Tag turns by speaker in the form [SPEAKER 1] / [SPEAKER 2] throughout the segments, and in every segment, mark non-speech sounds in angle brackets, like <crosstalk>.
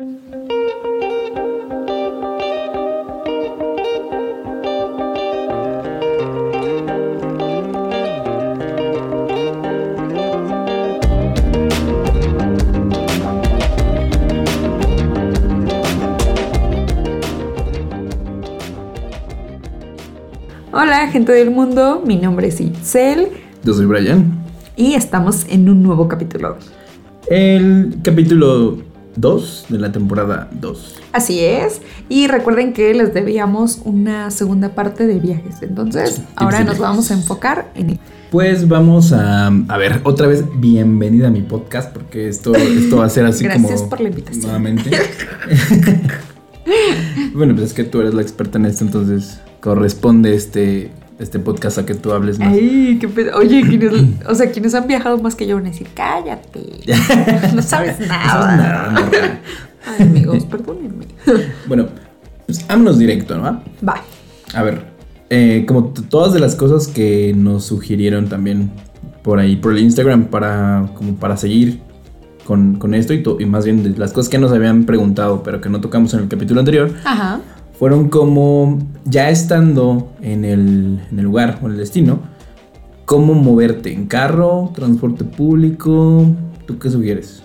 [SPEAKER 1] Hola, gente del mundo. Mi nombre es Itzel.
[SPEAKER 2] Yo soy Brian.
[SPEAKER 1] Y estamos en un nuevo capítulo.
[SPEAKER 2] El capítulo 2 de la temporada 2.
[SPEAKER 1] Así es. Y recuerden que les debíamos una segunda parte de viajes. Entonces, ahora nos vamos a enfocar en.
[SPEAKER 2] Pues vamos a, a ver, otra vez, bienvenida a mi podcast, porque esto, esto va a ser así como.
[SPEAKER 1] Gracias por la invitación.
[SPEAKER 2] Nuevamente. <laughs> bueno, pues es que tú eres la experta en esto, entonces corresponde este, este podcast a que tú hables más.
[SPEAKER 1] Ay, qué pedo. Oye, o sea, quienes han viajado más que yo van a decir, cállate. <laughs> No sabes nada.
[SPEAKER 2] nada, morra.
[SPEAKER 1] Ay, amigos, perdónenme.
[SPEAKER 2] Bueno, pues vámonos directo, ¿no?
[SPEAKER 1] Va.
[SPEAKER 2] A ver, eh, como todas de las cosas que nos sugirieron también por ahí, por el Instagram, para, como para seguir con, con esto y, y más bien de las cosas que nos habían preguntado, pero que no tocamos en el capítulo anterior,
[SPEAKER 1] Ajá.
[SPEAKER 2] Fueron como ya estando en el, en el lugar o en el destino, cómo moverte en carro, transporte público, ¿tú qué sugieres?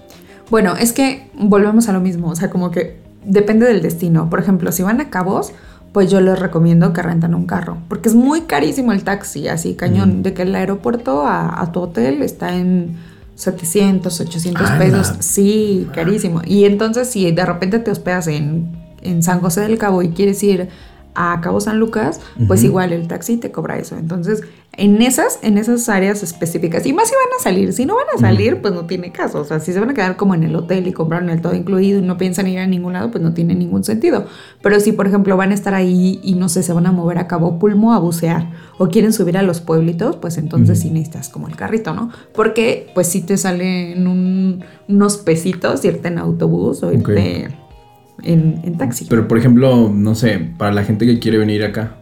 [SPEAKER 1] Bueno, es que volvemos a lo mismo, o sea, como que depende del destino. Por ejemplo, si van a Cabos, pues yo les recomiendo que rentan un carro, porque es muy carísimo el taxi, así cañón,
[SPEAKER 2] Ujú.
[SPEAKER 1] de que el aeropuerto a, a tu hotel está en 700, 800
[SPEAKER 2] ¡Hala!
[SPEAKER 1] pesos, sí, carísimo. Y entonces si de repente te hospedas en, en San José del Cabo y quieres ir a Cabo San Lucas, pues igual el taxi te cobra eso. Entonces, en esas, en esas áreas específicas, y más si van a salir, si no van a salir, pues no tiene caso. O sea, si se van a quedar como en el hotel y compraron el todo incluido y no piensan ir a ningún lado, pues no tiene ningún sentido. Pero si, por ejemplo, van a estar ahí y no sé, se van a mover a Cabo Pulmo a bucear o quieren subir a los pueblitos, pues entonces sí necesitas como el carrito, ¿no? Porque pues sí te salen un- unos pesitos irte en autobús o irte en, en taxi.
[SPEAKER 2] Pero por ejemplo, no sé, para la gente que quiere venir acá,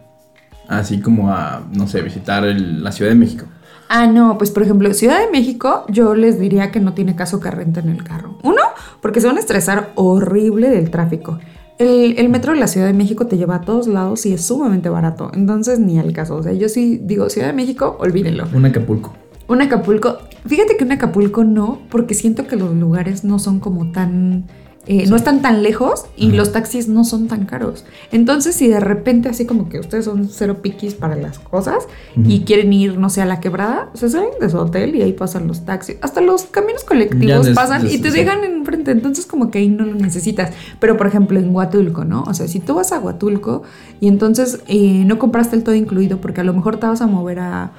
[SPEAKER 2] así como a, no sé, visitar el- la Ciudad de México.
[SPEAKER 1] Ah, no, pues por ejemplo, Ciudad de México, yo les diría que no tiene caso que renten el carro. Uno, porque se van a estresar horrible del tráfico. El, el metro de la Ciudad de México te lleva a todos lados y es sumamente barato. Entonces, ni al caso. O sea, yo sí digo, Ciudad de México, olvídenlo.
[SPEAKER 2] Un Acapulco.
[SPEAKER 1] Un Acapulco, fíjate que un Acapulco no, porque siento que los lugares no son como tan, eh, no están tan lejos y
[SPEAKER 2] Ajá.
[SPEAKER 1] los taxis no son tan caros. Entonces, si de repente así como que ustedes son cero piquis para las cosas y quieren ir, no sé, a la quebrada, se salen de su hotel y ahí pasan los taxis. Hasta los caminos colectivos pasan y te
[SPEAKER 2] sí.
[SPEAKER 1] dejan enfrente. Entonces, como que ahí no lo necesitas. Pero, por ejemplo, en Huatulco, ¿no? O sea, si tú vas a Huatulco y entonces eh, no compraste el todo incluido porque a lo mejor te vas a mover a,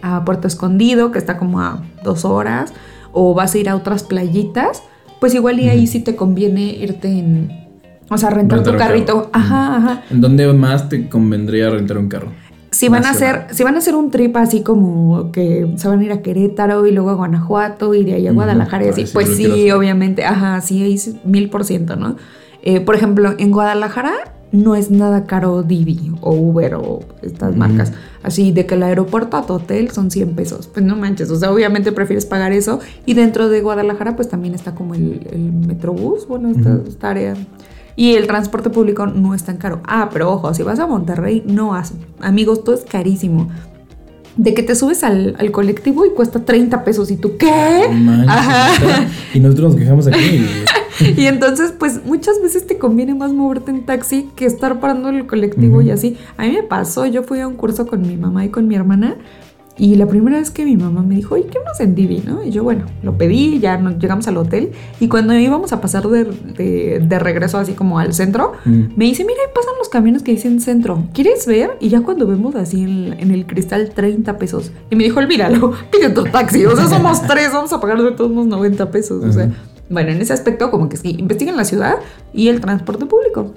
[SPEAKER 1] a Puerto Escondido, que está como a dos horas, o vas a ir a otras playitas, pues igual y ahí sí te conviene irte en. O sea, rentar,
[SPEAKER 2] Rentar
[SPEAKER 1] tu carrito.
[SPEAKER 2] carro.
[SPEAKER 1] Ajá, ajá.
[SPEAKER 2] ¿En dónde más te convendría rentar un carro?
[SPEAKER 1] Si van a hacer, si van a hacer un trip así como que se van a ir a Querétaro y luego a Guanajuato y de ahí a. Guadalajara y así, pues sí, obviamente, ajá, sí, ahí mil por ciento, ¿no? Eh, por ejemplo, en Guadalajara no es nada caro Didi o Uber o estas marcas. Así de que el aeropuerto a tu hotel son 100 pesos. Pues no manches, o sea, obviamente prefieres pagar eso. Y dentro de Guadalajara pues también está como el, el Metrobús, bueno, esta, esta área. Y el transporte público no es tan caro. Ah, pero ojo, si vas a Monterrey, no has. Amigos, todo es carísimo. De que te subes al, al colectivo y cuesta 30 pesos. ¿Y tú qué?
[SPEAKER 2] No manches,
[SPEAKER 1] Ajá.
[SPEAKER 2] neta. Y nosotros nos quejamos aquí. <laughs> <laughs>
[SPEAKER 1] Y entonces, pues muchas veces te conviene más moverte en taxi que estar parando en el colectivo y así. A mí me pasó, yo fui a un curso con mi mamá y con mi hermana. Y la primera vez que mi mamá me dijo, oye, ¿qué más en Divi? ¿no? Y yo, bueno, lo pedí, ya nos llegamos al hotel. Y cuando íbamos a pasar de, de- de regreso así como al centro,
[SPEAKER 2] Mm.
[SPEAKER 1] me dice, mira, ahí pasan los camiones que dicen centro. ¿Quieres ver? Y ya cuando vemos así en, en el cristal 30 pesos. Y me dijo, olvídalo, <laughs> pide tu taxi. O sea, somos tres, vamos a pagar de todos unos 90 pesos. O sea. Bueno, en ese aspecto como que sí, investiguen la ciudad y el transporte público.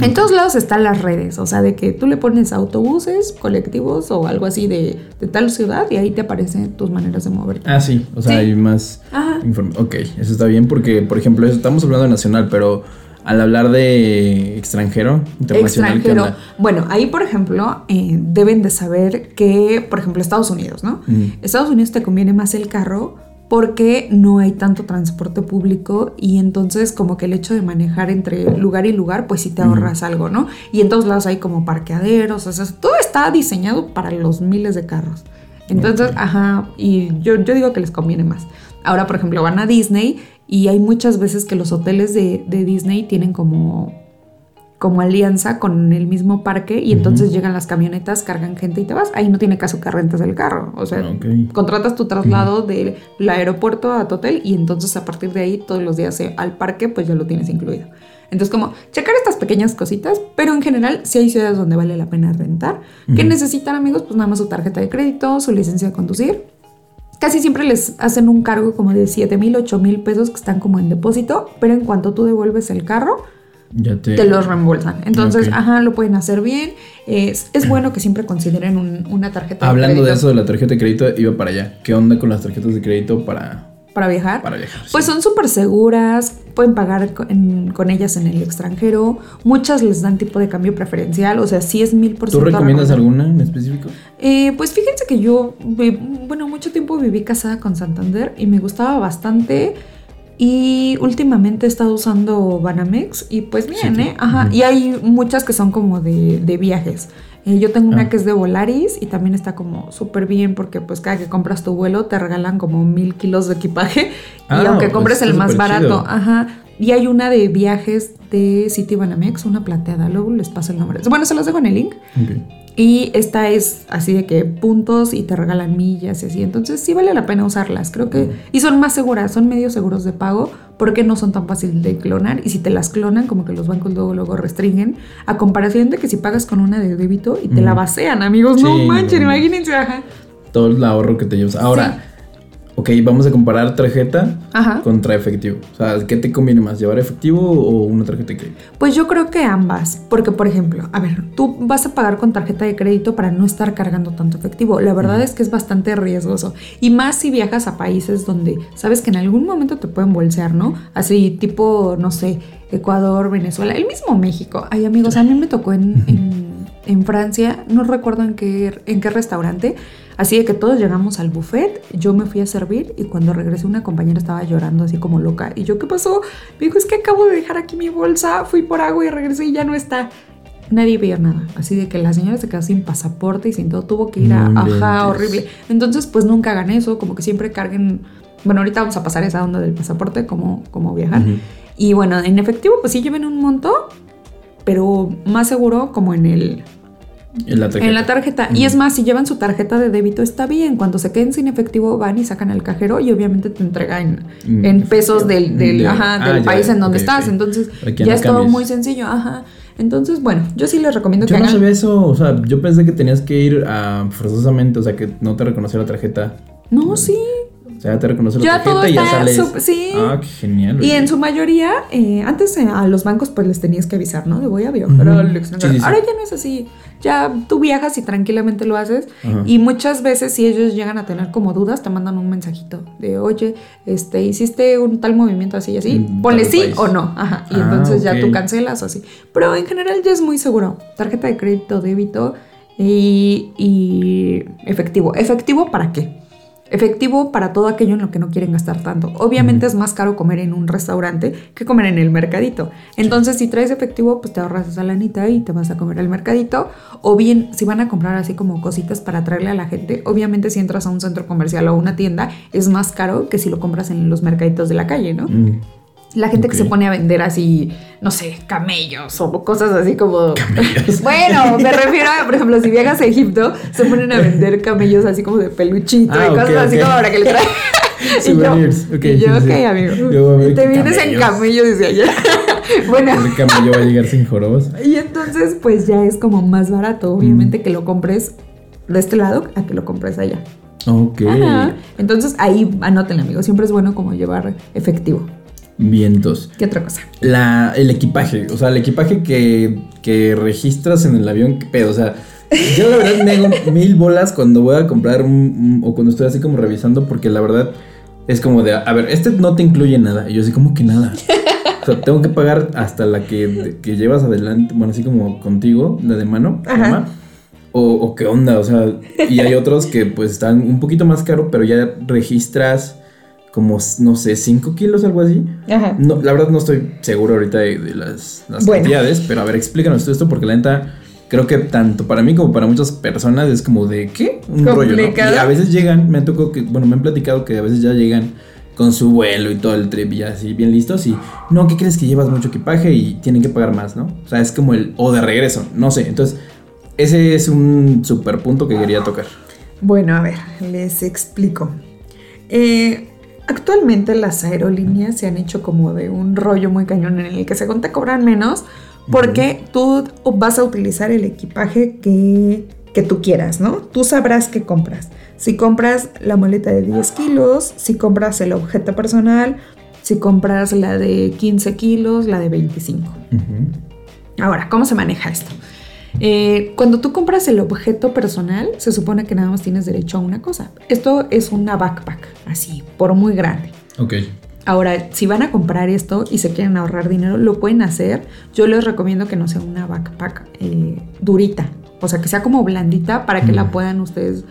[SPEAKER 1] En todos lados están las redes, o sea, de que tú le pones autobuses, colectivos o algo así de, de tal ciudad y ahí te aparecen tus maneras de moverte.
[SPEAKER 2] Ah, sí. O sea,
[SPEAKER 1] Sí.
[SPEAKER 2] hay más informe. Ok, eso está bien porque, por ejemplo, estamos hablando de nacional, pero al hablar de extranjero, internacional, ¿qué
[SPEAKER 1] Extranjero. Bueno, ahí, por ejemplo, eh, deben de saber que, por ejemplo, Estados Unidos, ¿no?
[SPEAKER 2] Mm.
[SPEAKER 1] Estados Unidos te conviene más el carro porque no hay tanto transporte público y entonces como que el hecho de manejar entre lugar y lugar, pues sí te ahorras algo, ¿no? Y en todos lados hay como parqueaderos, o sea, todo está diseñado para los miles de carros. Entonces, ajá, y yo, yo digo que les conviene más. Ahora, por ejemplo, van a Disney y hay muchas veces que los hoteles de, de Disney tienen como como alianza con el mismo parque y entonces llegan las camionetas, cargan gente y te vas. Ahí no tiene caso que rentes el carro. O sea, contratas tu traslado del aeropuerto a tu hotel y entonces a partir de ahí todos los días eh, al parque pues ya lo tienes incluido. Entonces como checar estas pequeñas cositas, pero en general si hay ciudades donde vale la pena rentar. ¿Qué necesitan amigos? Pues nada más su tarjeta de crédito, su licencia de conducir. Casi siempre les hacen un cargo como de 7 mil, 8 mil pesos que están como en depósito, pero en cuanto tú devuelves el carro, te... los reembolsan. Entonces, ajá, lo pueden hacer bien. Es, es bueno que siempre consideren una tarjeta
[SPEAKER 2] Hablando de crédito. de eso de la tarjeta de crédito, iba para allá. ¿Qué onda con las tarjetas de crédito para...
[SPEAKER 1] ¿Para viajar?
[SPEAKER 2] Para viajar.
[SPEAKER 1] Pues son súper seguras, pueden pagar con, ellas en el extranjero. Muchas les dan tipo de cambio preferencial, o sea, sí es mil por
[SPEAKER 2] ciento. ¿Tú recomiendas alguna en específico?
[SPEAKER 1] Eh, pues fíjense que yo, bueno, mucho tiempo viví casada con Santander y me gustaba bastante. Y últimamente he estado usando Banamex y pues bien, ¿eh? Ajá. Y hay muchas que son como de, de viajes. Eh, yo tengo una ah. que es de Volaris y también está como súper bien porque pues cada que compras tu vuelo te regalan como mil kilos de equipaje y ah, aunque compres el más barato, ajá. Y hay una de viajes de City Banamex, una plateada, luego les paso el nombre. Bueno, se los dejo en el link. Y esta es así de que puntos y te regalan millas y así. Entonces sí vale la pena usarlas. Creo que... Y son más seguras, son medios seguros de pago porque no son tan fáciles de clonar. Y si te las clonan, como que los bancos luego, luego restringen. A comparación de que si pagas con una de débito y te la vacean, amigos. no manchen, imagínense.
[SPEAKER 2] Todo el ahorro que te llevas. Ahora ok, vamos a comparar tarjeta contra efectivo. O sea, ¿qué te conviene más, llevar efectivo o una tarjeta de crédito?
[SPEAKER 1] Pues yo creo que ambas, porque por ejemplo, a ver, tú vas a pagar con tarjeta de crédito para no estar cargando tanto efectivo. La verdad es que es bastante riesgoso. Y más si viajas a países donde sabes que en algún momento te pueden bolsear, ¿no? Así tipo, no sé, Ecuador, Venezuela, el mismo México. Ay amigos, a mí me tocó en, en, Francia, no recuerdo en qué, en qué restaurante Así de que todos llegamos al buffet, yo me fui a servir y cuando regresé una compañera estaba llorando así como loca. Y yo, ¿qué pasó? Me dijo, es que acabo de dejar aquí mi bolsa, fui por agua y regresé y ya no está. Nadie veía nada. Así de que la señora se quedó sin pasaporte y sin todo, tuvo que ir a... ajá, horrible. Entonces, pues nunca hagan eso, como que siempre carguen... Bueno, ahorita vamos a pasar esa onda del pasaporte, como, como viajar. Y bueno, en efectivo, pues sí lleven un monto, pero más seguro como en el
[SPEAKER 2] en la tarjeta.
[SPEAKER 1] En la tarjeta. Y es más, si llevan su tarjeta de débito, está bien. Cuando se queden sin efectivo, van y sacan el cajero y obviamente te entregan en, mm. pesos del, del, ajá, del ah, país en donde estás. Entonces, ya es todo muy sencillo. Ajá. Entonces, bueno, yo sí les recomiendo
[SPEAKER 2] yo
[SPEAKER 1] que
[SPEAKER 2] no sabía eso. O sea, yo pensé que tenías que ir a, forzosamente, o sea, que no te reconocía la tarjeta.
[SPEAKER 1] No, sí.
[SPEAKER 2] Sea, te reconoce la tarjeta y ya sales.
[SPEAKER 1] sí.
[SPEAKER 2] Ah, qué genial.
[SPEAKER 1] Y en su mayoría, eh, antes eh, a los bancos pues les tenías que avisar, ¿no? De voy a viajar Ahora ya no es así. Ya tú viajas y tranquilamente lo haces. Y muchas veces si ellos llegan a tener como dudas, te mandan un mensajito de, oye, este, hiciste un tal movimiento así y así. Mm, ponle sí o no. Ajá. Y ah, entonces ya tú cancelas o así. Pero en general ya es muy seguro. Tarjeta de crédito, débito y, y efectivo. ¿Efectivo para qué? Efectivo para todo aquello en lo que no quieren gastar tanto. Obviamente es más caro comer en un restaurante que comer en el mercadito. Entonces, si traes efectivo, pues te ahorras esa lanita y te vas a comer al mercadito. O bien, si van a comprar así como cositas para traerle a la gente, obviamente si entras a un centro comercial o a una tienda, es más caro que si lo compras en los mercaditos de la calle, ¿no? Mm. La gente que se pone a vender así, no sé, camellos o cosas así como. Camellos. <laughs> bueno, me refiero a, por ejemplo, si viajas a Egipto, se ponen a vender camellos así como de peluchito y ah, cosas así como para que le traigan.
[SPEAKER 2] Souvenirs. <laughs>
[SPEAKER 1] y yo, y yo, ok, amigo. Te vienes en camello desde allá. <laughs>
[SPEAKER 2] bueno. El camello va a llegar sin jorobos.
[SPEAKER 1] Y entonces, pues ya es como más barato, obviamente, mm. que lo compres de este lado a que lo compres allá.
[SPEAKER 2] Ok.
[SPEAKER 1] Entonces ahí anoten, amigo. Siempre es bueno como llevar efectivo.
[SPEAKER 2] Vientos.
[SPEAKER 1] ¿Qué otra cosa?
[SPEAKER 2] La, el equipaje. O sea, el equipaje que, que registras en el avión, ¿qué pedo? O sea, yo la verdad me hago <laughs> mil bolas cuando voy a comprar un, o cuando estoy así como revisando, porque la verdad es como de, a ver, este no te incluye nada. Y yo así como que nada. O sea, tengo que pagar hasta la que, que llevas adelante, bueno, así como contigo, la de mano, O, o, qué onda, o sea, y hay otros que pues están un poquito más caro, pero ya registras como, no sé, 5 kilos, algo así.
[SPEAKER 1] Ajá.
[SPEAKER 2] No, la verdad no estoy seguro ahorita de, de las, las
[SPEAKER 1] Bueno.
[SPEAKER 2] cantidades, pero a ver, explícanos tú esto porque la neta creo que tanto para mí como para muchas personas es como de ¿qué? Un rollo, ¿no? Y a veces llegan, me han tocado que, bueno, me han platicado que a veces ya llegan con su vuelo y todo el trip y así bien listos y no, ¿qué crees que llevas mucho equipaje y tienen que pagar más, ¿no? O sea, es como el o de regreso, no sé. Entonces, ese es un super punto que quería tocar.
[SPEAKER 1] Bueno, a ver, les explico. Eh, actualmente las aerolíneas se han hecho como de un rollo muy cañón en el que según te cobran menos porque tú vas a utilizar el equipaje que, que tú quieras, ¿no? Tú sabrás qué compras. Si compras la maleta de 10 kilos, si compras el objeto personal, si compras la de 15 kilos, la de 25. Ahora, ¿cómo se maneja esto? Eh, cuando tú compras el objeto personal, se supone que nada más tienes derecho a una cosa. Esto es una backpack, así, por muy grande.
[SPEAKER 2] Ok.
[SPEAKER 1] Ahora, si van a comprar esto y se quieren ahorrar dinero, lo pueden hacer. Yo les recomiendo que no sea una backpack eh, durita, o sea, que sea como blandita para que la
[SPEAKER 2] Mm.
[SPEAKER 1] puedan ustedes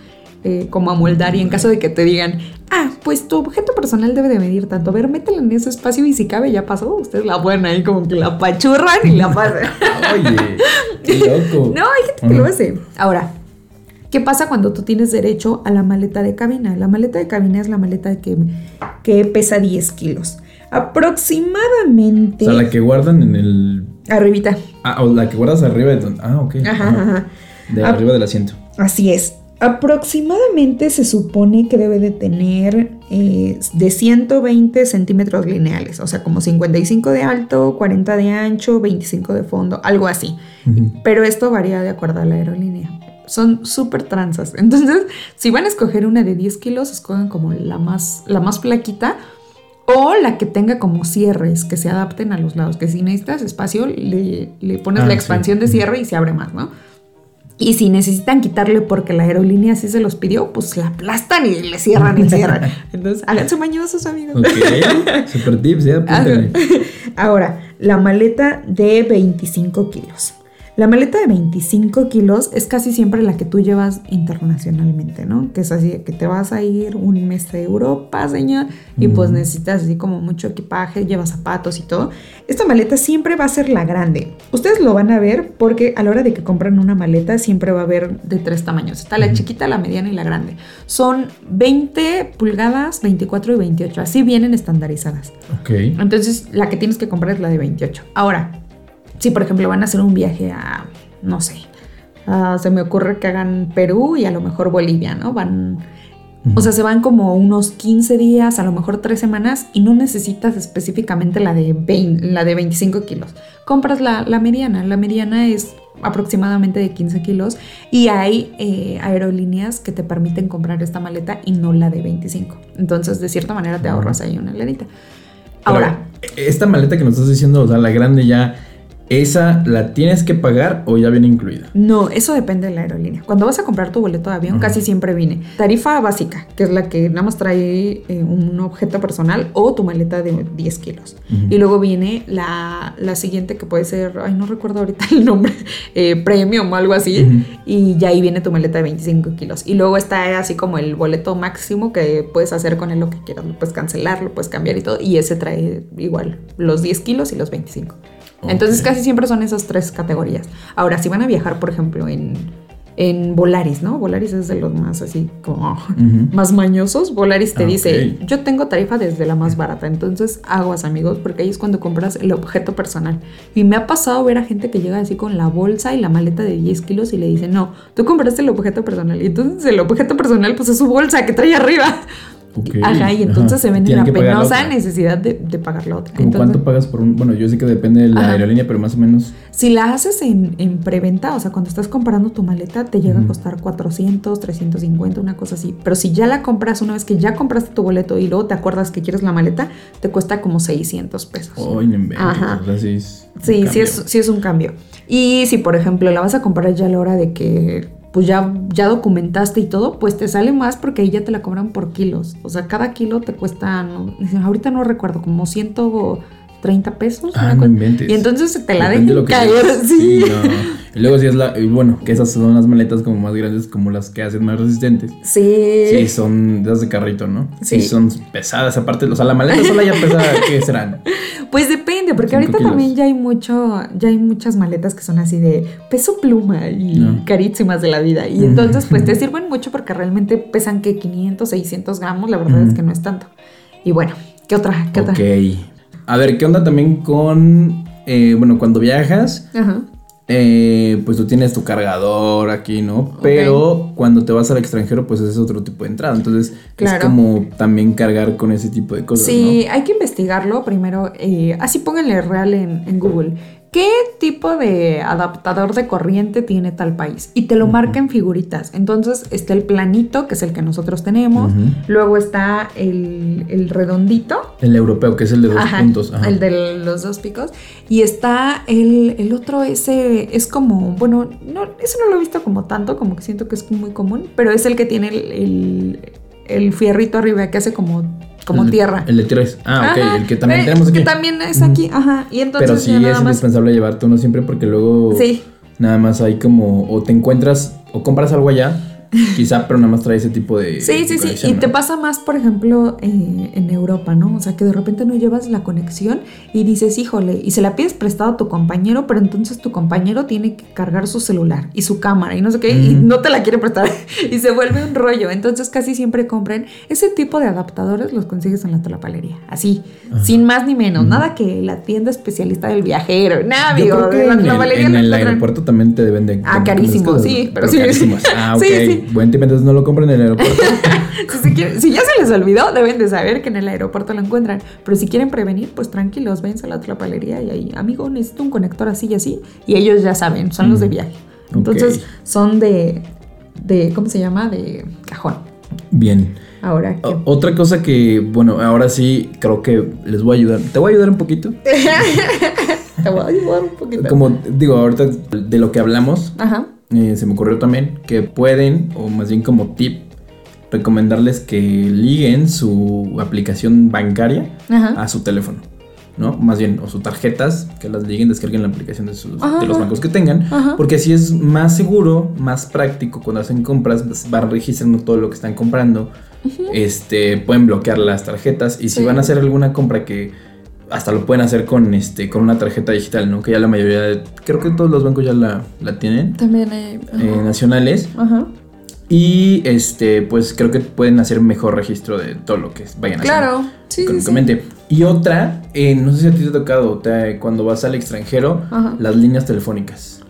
[SPEAKER 1] eh, como amoldar y en caso de que te digan, ah, pues tu objeto personal debe de medir tanto, a ver, métela en ese espacio y si cabe ya pasó, ustedes la ponen ahí como que la pachurran y la pasan. <laughs>
[SPEAKER 2] Oye, qué <laughs> loco.
[SPEAKER 1] No, hay gente que lo hace. Ahora, ¿qué pasa cuando tú tienes derecho a la maleta de cabina? La maleta de cabina es la maleta que, que pesa 10 kilos. Aproximadamente.
[SPEAKER 2] O sea, la que guardan en el.
[SPEAKER 1] Arribita.
[SPEAKER 2] Ah, o la que guardas arriba de donde. Ah, ok.
[SPEAKER 1] Ajá, ajá.
[SPEAKER 2] De arriba del asiento.
[SPEAKER 1] Así es. Aproximadamente se supone que debe de tener eh, de 120 centímetros lineales, o sea, como 55 de alto, 40 de ancho, 25 de fondo, algo así. Pero esto varía de acuerdo a la aerolínea. Son súper tranzas. <laughs> Entonces, si van a escoger una de 10 kilos, escogen como la más, la más flaquita o la que tenga como cierres que se adapten a los lados. Que si necesitas espacio, le, le pones
[SPEAKER 2] Ah,
[SPEAKER 1] la
[SPEAKER 2] sí.
[SPEAKER 1] expansión de cierre y se abre más, ¿no? Y si necesitan quitarle porque la aerolínea así se los pidió, pues la aplastan y le cierran el cierre. <laughs> Entonces, háganse mañosos, amigos.
[SPEAKER 2] Ok. <laughs> Super tips, ya.
[SPEAKER 1] Ahora, la maleta de 25 kilos. La maleta de 25 kilos es casi siempre la que tú llevas internacionalmente, ¿no? Que es así, de que te vas a ir un mes a Europa, señor, y pues necesitas así como mucho equipaje, llevas zapatos y todo. Esta maleta siempre va a ser la grande. Ustedes lo van a ver porque a la hora de que compran una maleta siempre va a haber de tres tamaños. Está la chiquita, la mediana y la grande. Son 20 pulgadas, 24 y 28. Así vienen estandarizadas.
[SPEAKER 2] Ok.
[SPEAKER 1] Entonces, la que tienes que comprar es la de 28. Ahora, si por ejemplo van a hacer un viaje a, no sé, a- se me ocurre que hagan Perú y a lo mejor Bolivia, ¿no? Van, o sea, se van como unos 15 días, a lo mejor 3 semanas y no necesitas específicamente la de, 20 la de 25 kilos. Compras la, la mediana. La mediana es aproximadamente de 15 kilos y hay eh, aerolíneas que te permiten comprar esta maleta y no la de 25. Entonces, de cierta manera te ahorras ahí una lanita. Ahora,
[SPEAKER 2] esta maleta que nos estás diciendo, o sea, la grande ya, ¿esa la tienes que pagar o ya viene incluida?
[SPEAKER 1] No, eso depende de la aerolínea. Cuando vas a comprar tu boleto de avión, casi siempre viene tarifa básica, que es la que nada más trae eh, un objeto personal o tu maleta de 10 kilos. Y luego viene la, la siguiente que puede ser, ay, no recuerdo ahorita <laughs> el nombre, eh, premium o algo así. Y ya ahí viene tu maleta de 25 kilos. Y luego está así como el boleto máximo que puedes hacer con él lo que quieras. Lo puedes cancelar, lo puedes cambiar y todo. Y ese trae igual los 10 kilos y los 25. Entonces casi siempre son esas tres categorías. Ahora, si van a viajar, por ejemplo, en, en Volaris, ¿no? Volaris es de los más así como más mañosos. Volaris te
[SPEAKER 2] Ah,
[SPEAKER 1] dice, yo tengo tarifa desde la más barata. Entonces, aguas amigos, porque ahí es cuando compras el objeto personal. Y me ha pasado ver a gente que llega así con la bolsa y la maleta de 10 kilos y le dice, no, tú compraste el objeto personal. Y entonces el objeto personal pues es su bolsa que trae arriba.
[SPEAKER 2] Ok.
[SPEAKER 1] Ajá, y entonces
[SPEAKER 2] Ajá.
[SPEAKER 1] se ven en
[SPEAKER 2] Tienen
[SPEAKER 1] la penosa necesidad de, de pagar la otra.
[SPEAKER 2] ¿Cómo
[SPEAKER 1] Entonces,
[SPEAKER 2] cuánto pagas por un.? Bueno, yo sé que depende de la
[SPEAKER 1] Ajá.
[SPEAKER 2] aerolínea, pero más o menos.
[SPEAKER 1] Si la haces en, en preventa, o sea, cuando estás comprando tu maleta, te llega a costar 400, 350, una cosa así. Pero si ya la compras, una vez que ya compraste tu boleto y luego te acuerdas que quieres la maleta, te cuesta como 600 pesos.
[SPEAKER 2] Inventes,
[SPEAKER 1] Ajá.
[SPEAKER 2] O sea, sí es.
[SPEAKER 1] Sí, sí es, sí es un cambio. Y si, por ejemplo, la vas a comprar ya a la hora de que pues ya, ya documentaste y todo, pues te sale más porque ahí ya te la cobran por kilos. O sea, cada kilo te cuesta, ahorita no recuerdo, como 30 pesos.
[SPEAKER 2] Ah, no inventes.
[SPEAKER 1] y entonces te la
[SPEAKER 2] Depende de
[SPEAKER 1] dejan
[SPEAKER 2] que
[SPEAKER 1] caer.
[SPEAKER 2] lleves. <laughs>
[SPEAKER 1] Sí.
[SPEAKER 2] no. Y luego si es la... y bueno, que esas son las maletas como más grandes, como las que hacen más resistentes.
[SPEAKER 1] Sí.
[SPEAKER 2] Sí, son de esas de carrito, ¿no? Sí.
[SPEAKER 1] Sí.
[SPEAKER 2] son pesadas. Aparte, o sea, la maleta sola ya pesa, <laughs> ¿qué serán?
[SPEAKER 1] Pues depende, porque ahorita
[SPEAKER 2] kilos.
[SPEAKER 1] también ya hay mucho, ya hay muchas maletas que son así de peso pluma y
[SPEAKER 2] No.
[SPEAKER 1] carísimas de la vida. Y entonces, pues te <laughs> sirven mucho porque realmente pesan que 500, 600 gramos, la verdad es que no es tanto. Y bueno, ¿qué otra? ¿Qué
[SPEAKER 2] Ok.
[SPEAKER 1] otra?
[SPEAKER 2] A ver, ¿qué onda también con... eh, bueno, cuando viajas,
[SPEAKER 1] Ajá.
[SPEAKER 2] eh, pues tú tienes tu cargador aquí, ¿no? Pero cuando te vas al extranjero, pues es otro tipo de entrada. Entonces, es
[SPEAKER 1] Claro.
[SPEAKER 2] como también cargar con ese tipo de cosas,
[SPEAKER 1] Sí, hay que investigarlo primero. eh, así pónganle real en, en Google. ¿Qué tipo de adaptador de corriente tiene tal país? Y te lo marca en figuritas. Entonces está el planito, que es el que nosotros tenemos. Luego está el, el redondito.
[SPEAKER 2] El europeo, que es el de dos
[SPEAKER 1] Ajá,
[SPEAKER 2] puntos. Ajá.
[SPEAKER 1] El de los dos picos. Y está el, el otro, ese es como, bueno, no, eso no lo he visto como tanto, como que siento que es muy común, pero es el que tiene el, el- el fierrito arriba que hace como, como
[SPEAKER 2] El-
[SPEAKER 1] tierra.
[SPEAKER 2] El de tres. Ah, ok.
[SPEAKER 1] Ajá,
[SPEAKER 2] El que también
[SPEAKER 1] eh,
[SPEAKER 2] tenemos aquí.
[SPEAKER 1] Que también es aquí, ajá. Y entonces
[SPEAKER 2] Pero sí
[SPEAKER 1] ya
[SPEAKER 2] es
[SPEAKER 1] más.
[SPEAKER 2] indispensable llevarte uno siempre porque luego
[SPEAKER 1] Sí.
[SPEAKER 2] nada más hay como o te encuentras o compras algo allá, quizá, pero nada más trae ese tipo de
[SPEAKER 1] Sí, sí, sí. Y
[SPEAKER 2] ¿no?
[SPEAKER 1] te pasa más, por ejemplo, eh, en Europa, ¿no? O sea, que de repente no llevas la conexión y dices, híjole, y se la pides prestado a tu compañero, pero entonces tu compañero tiene que cargar su celular y su cámara y no sé qué, y
[SPEAKER 2] Mm.
[SPEAKER 1] no te la quiere prestar <laughs> y se vuelve un rollo. Entonces casi siempre compren ese tipo de adaptadores, los consigues en la tolapalería. Así, sin más ni menos. Nada que la tienda especialista del viajero. Nada, amigo. de la
[SPEAKER 2] en el, en el aeropuerto también te deben de...
[SPEAKER 1] Ah, carísimo, sí, pero sí.
[SPEAKER 2] carísimos. Ah. <laughs>
[SPEAKER 1] Sí, sí.
[SPEAKER 2] Entonces no lo compren en el aeropuerto. <laughs>
[SPEAKER 1] Si, se quieren- si ya se les olvidó, deben de saber que en el aeropuerto lo encuentran. Pero si quieren prevenir, pues tranquilos, váyanse a la tlapalería y ahí, amigo, necesito un conector así y así. Y ellos ya saben, son los de viaje. Entonces, son de, de, ¿cómo se llama? De cajón.
[SPEAKER 2] Bien.
[SPEAKER 1] Ahora
[SPEAKER 2] otra cosa que, bueno, ahora sí creo que les voy a ayudar. Te voy a ayudar un poquito. <laughs>
[SPEAKER 1] Te voy a ayudar un poquito.
[SPEAKER 2] Como digo, ahorita de lo que hablamos,
[SPEAKER 1] Ajá.
[SPEAKER 2] Eh, se me ocurrió también que pueden, o más bien como tip, recomendarles que liguen su aplicación bancaria
[SPEAKER 1] Ajá.
[SPEAKER 2] a su teléfono. ¿no? Más bien, o sus tarjetas, que las liguen, descarguen la aplicación de, sus,
[SPEAKER 1] Ajá,
[SPEAKER 2] de los bancos que tengan,
[SPEAKER 1] Ajá.
[SPEAKER 2] porque así es más seguro, más práctico cuando hacen compras, pues, van registrando todo lo que están comprando, este, pueden bloquear las tarjetas y si
[SPEAKER 1] Sí.
[SPEAKER 2] van a hacer alguna compra que hasta lo pueden hacer con, este, con una tarjeta digital, ¿no? Que ya la mayoría, de- creo que todos los bancos ya la, la tienen,
[SPEAKER 1] También hay...
[SPEAKER 2] eh, nacionales,
[SPEAKER 1] Ajá.
[SPEAKER 2] y este, pues creo que pueden hacer mejor registro de todo lo que vayan a hacer
[SPEAKER 1] Claro. Sí.
[SPEAKER 2] Y otra, eh, no sé si a ti te ha tocado, te- cuando vas al extranjero,
[SPEAKER 1] Ajá.
[SPEAKER 2] las líneas telefónicas.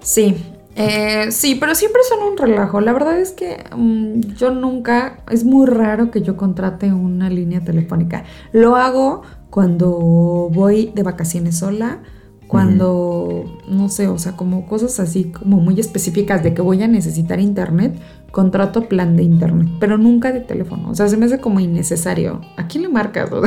[SPEAKER 1] Sí, eh, sí, pero siempre son un relajo. La verdad es que mm, yo nunca, es muy raro que yo contrate una línea telefónica. Lo hago cuando voy de vacaciones sola, cuando, no sé, o sea, como cosas así como muy específicas de que voy a necesitar internet, contrato plan de internet, pero nunca de teléfono. O sea, se me hace como innecesario. ¿A quién le marcas? <laughs>
[SPEAKER 2] Ujú.